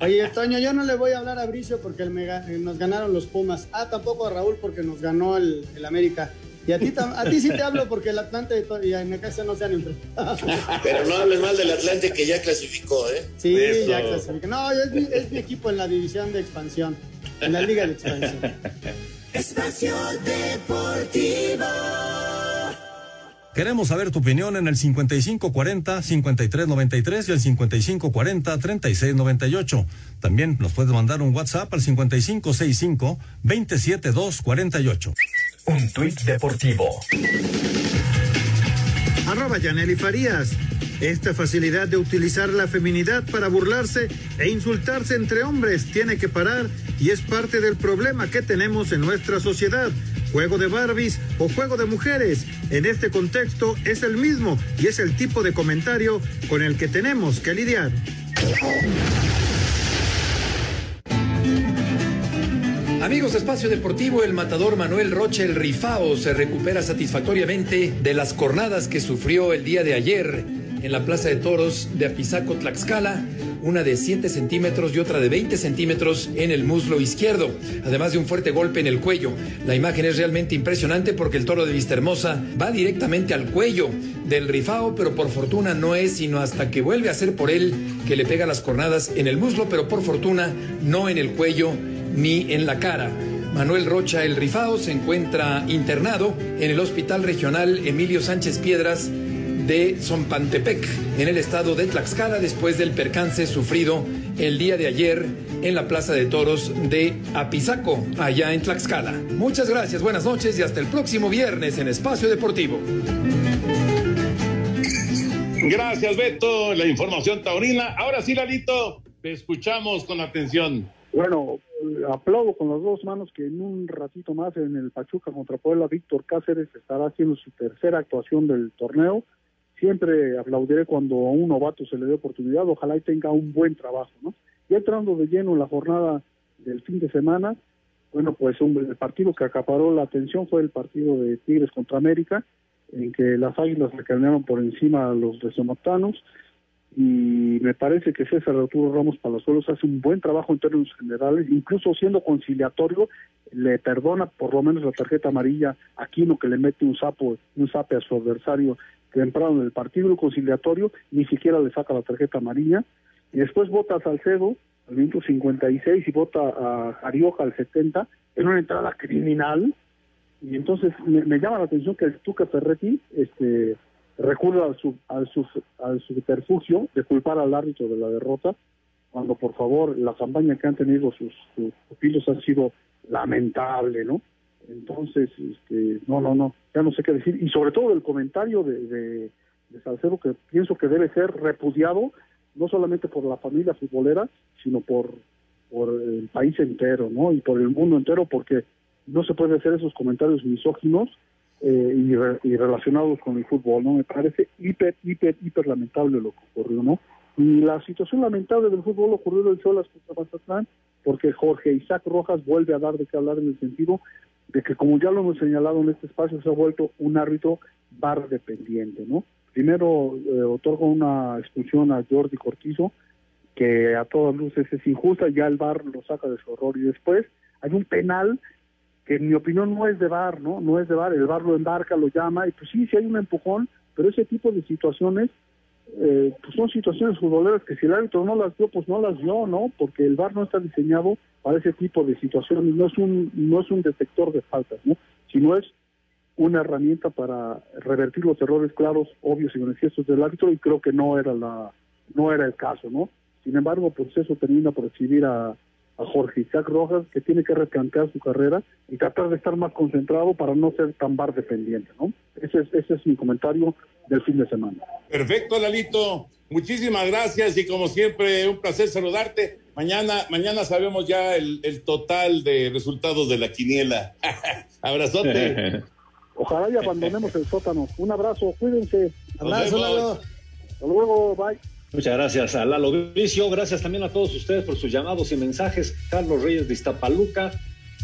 [SPEAKER 8] Oye, Toño, yo no le voy a hablar a Bricio porque eh, nos ganaron los Pumas. Ah, tampoco a Raúl porque nos ganó el, América. Y a ti, a ti sí te hablo porque el Atlante y en casa no se han enfrentado. (laughs)
[SPEAKER 9] Pero no hables mal del Atlante que ya clasificó, ¿eh?
[SPEAKER 8] Sí, ya clasificó. No, es mi, es mi equipo en la división de expansión en la Liga de Expansión.
[SPEAKER 12] Espacio Deportivo.
[SPEAKER 21] Queremos saber tu opinión en el 5540-5393 y el 5540-3698. También nos puedes mandar un WhatsApp al 5565-27248.
[SPEAKER 13] Un tuit deportivo.
[SPEAKER 1] Arroba Yaneli Farías. Esta facilidad de utilizar la feminidad para burlarse e insultarse entre hombres tiene que parar y es parte del problema que tenemos en nuestra sociedad. Juego de Barbies o juego de mujeres, en este contexto es el mismo y es el tipo de comentario con el que tenemos que lidiar.
[SPEAKER 22] Amigos Espacio Deportivo, el matador Manuel Roche el Rifao se recupera satisfactoriamente de las cornadas que sufrió el día de ayer en la Plaza de Toros de Apizaco, Tlaxcala, una de 7 centímetros y otra de 20 centímetros en el muslo izquierdo, además de un fuerte golpe en el cuello. La imagen es realmente impresionante porque el toro de Vista Hermosa va directamente al cuello del rifao, pero por fortuna no es sino hasta que vuelve a ser por él que le pega las cornadas en el muslo, pero por fortuna no en el cuello ni en la cara. Manuel Rocha el Rifao se encuentra internado en el Hospital Regional Emilio Sánchez Piedras de Zompantepec, en el estado de Tlaxcala, después del percance sufrido el día de ayer en la Plaza de Toros de Apizaco, allá en Tlaxcala. Muchas gracias, buenas noches y hasta el próximo viernes en Espacio Deportivo.
[SPEAKER 17] Gracias, Beto. La información taurina. Ahora sí, Lalito, te escuchamos con atención.
[SPEAKER 20] Bueno, aplaudo con las dos manos que en un ratito más en el Pachuca contra Puebla, Víctor Cáceres estará haciendo su tercera actuación del torneo. Siempre aplaudiré cuando a un novato se le dé oportunidad, ojalá y tenga un buen trabajo, ¿no? Y entrando de lleno en la jornada del fin de semana, bueno, pues un, el partido que acaparó la atención fue el partido de Tigres contra América, en que las Águilas le caminaron por encima a los resomotanos y me parece que César Arturo Ramos Palazuelos hace un buen trabajo en términos generales, incluso siendo conciliatorio, le perdona por lo menos la tarjeta amarilla a Aquino que le mete un sapo, un sape a su adversario temprano en el partido conciliatorio, ni siquiera le saca la tarjeta amarilla, y después vota a Salcedo al minuto 56 y vota a Arioja al 70, en una entrada criminal, y entonces me, me llama la atención que el Tuca Ferretti este, recurra al, su, al, su, al subterfugio de culpar al árbitro de la derrota, cuando por favor la campaña que han tenido sus, sus pupilos ha sido lamentable, ¿no? Entonces, este, no, no, no, ya no sé qué decir. Y sobre todo el comentario de, de, de Salcedo que pienso que debe ser repudiado, no solamente por la familia futbolera, sino por, por el país entero, ¿no? Y por el mundo entero, porque no se puede hacer esos comentarios misóginos eh, y, re, y, relacionados con el fútbol, ¿no? Me parece hiper, hiper, hiper lamentable lo que ocurrió, ¿no? Y la situación lamentable del fútbol ocurrió en Cholas contra Mazatlán, porque Jorge Isaac Rojas vuelve a dar de qué hablar en el sentido de que, como ya lo hemos señalado en este espacio, se ha vuelto un árbitro bar dependiente, ¿no? Primero eh, otorga una expulsión a Jordi Cortizo, que a todas luces es injusta, ya el bar lo saca de su horror, y después hay un penal que en mi opinión no es de bar, ¿no? No es de bar, el bar lo embarca, lo llama, y pues sí, sí hay un empujón, pero ese tipo de situaciones, eh, pues son situaciones futboleras que si el árbitro no las dio, pues no las dio, ¿no? Porque el bar no está diseñado para ese tipo de situaciones, no es un, no es un detector de faltas, ¿no? Sino es una herramienta para revertir los errores claros, obvios y manifiestos del árbitro, y creo que no era la, no era el caso, ¿no? Sin embargo, pues eso termina por exhibir a, a Jorge Isaac Rojas, que tiene que replantear su carrera y tratar de estar más concentrado para no ser tan bar dependiente, ¿no? Ese es, ese es mi comentario del fin de semana.
[SPEAKER 17] Perfecto, Lalito. Muchísimas gracias y como siempre, un placer saludarte. Mañana, mañana sabemos ya el, el total de resultados de la quiniela. (laughs) Abrazote. (laughs)
[SPEAKER 20] Ojalá y abandonemos el sótano. Un abrazo, cuídense.
[SPEAKER 17] Abrazo.
[SPEAKER 20] Hasta luego, bye.
[SPEAKER 23] Muchas gracias a Lalo Vicio, gracias también a todos ustedes por sus llamados y mensajes. Carlos Reyes de Iztapaluca,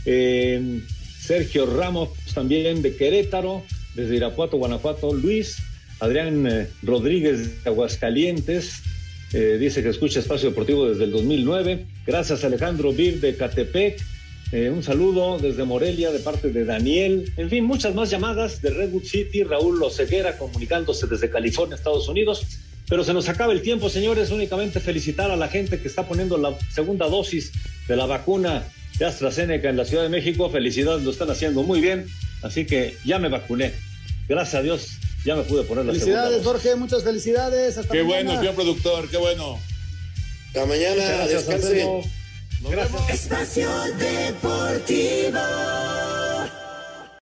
[SPEAKER 23] eh, Sergio Ramos también de Querétaro, desde Irapuato, Guanajuato, Luis, Adrián eh, Rodríguez de Aguascalientes, eh, dice que escucha Espacio Deportivo desde el 2009. Gracias Alejandro Bir de Catepec. Un saludo desde Morelia de parte de Daniel. En fin, muchas más llamadas de Redwood City. Raúl Loceguera comunicándose desde California, Estados Unidos. Pero se nos acaba el tiempo, señores. Únicamente felicitar a la gente que está poniendo la segunda dosis de la vacuna de AstraZeneca en la Ciudad de México. Felicidades, lo están haciendo muy bien. Así que ya me vacuné. Gracias a Dios, ya me pude poner la
[SPEAKER 8] felicidades,
[SPEAKER 23] segunda
[SPEAKER 8] Jorge. Muchas felicidades. Hasta
[SPEAKER 17] qué
[SPEAKER 8] mañana.
[SPEAKER 17] bueno, señor productor. Qué bueno.
[SPEAKER 9] Hasta mañana.
[SPEAKER 23] Gracias,
[SPEAKER 9] Descanse.
[SPEAKER 23] Gracias.
[SPEAKER 12] Espacio Deportivo.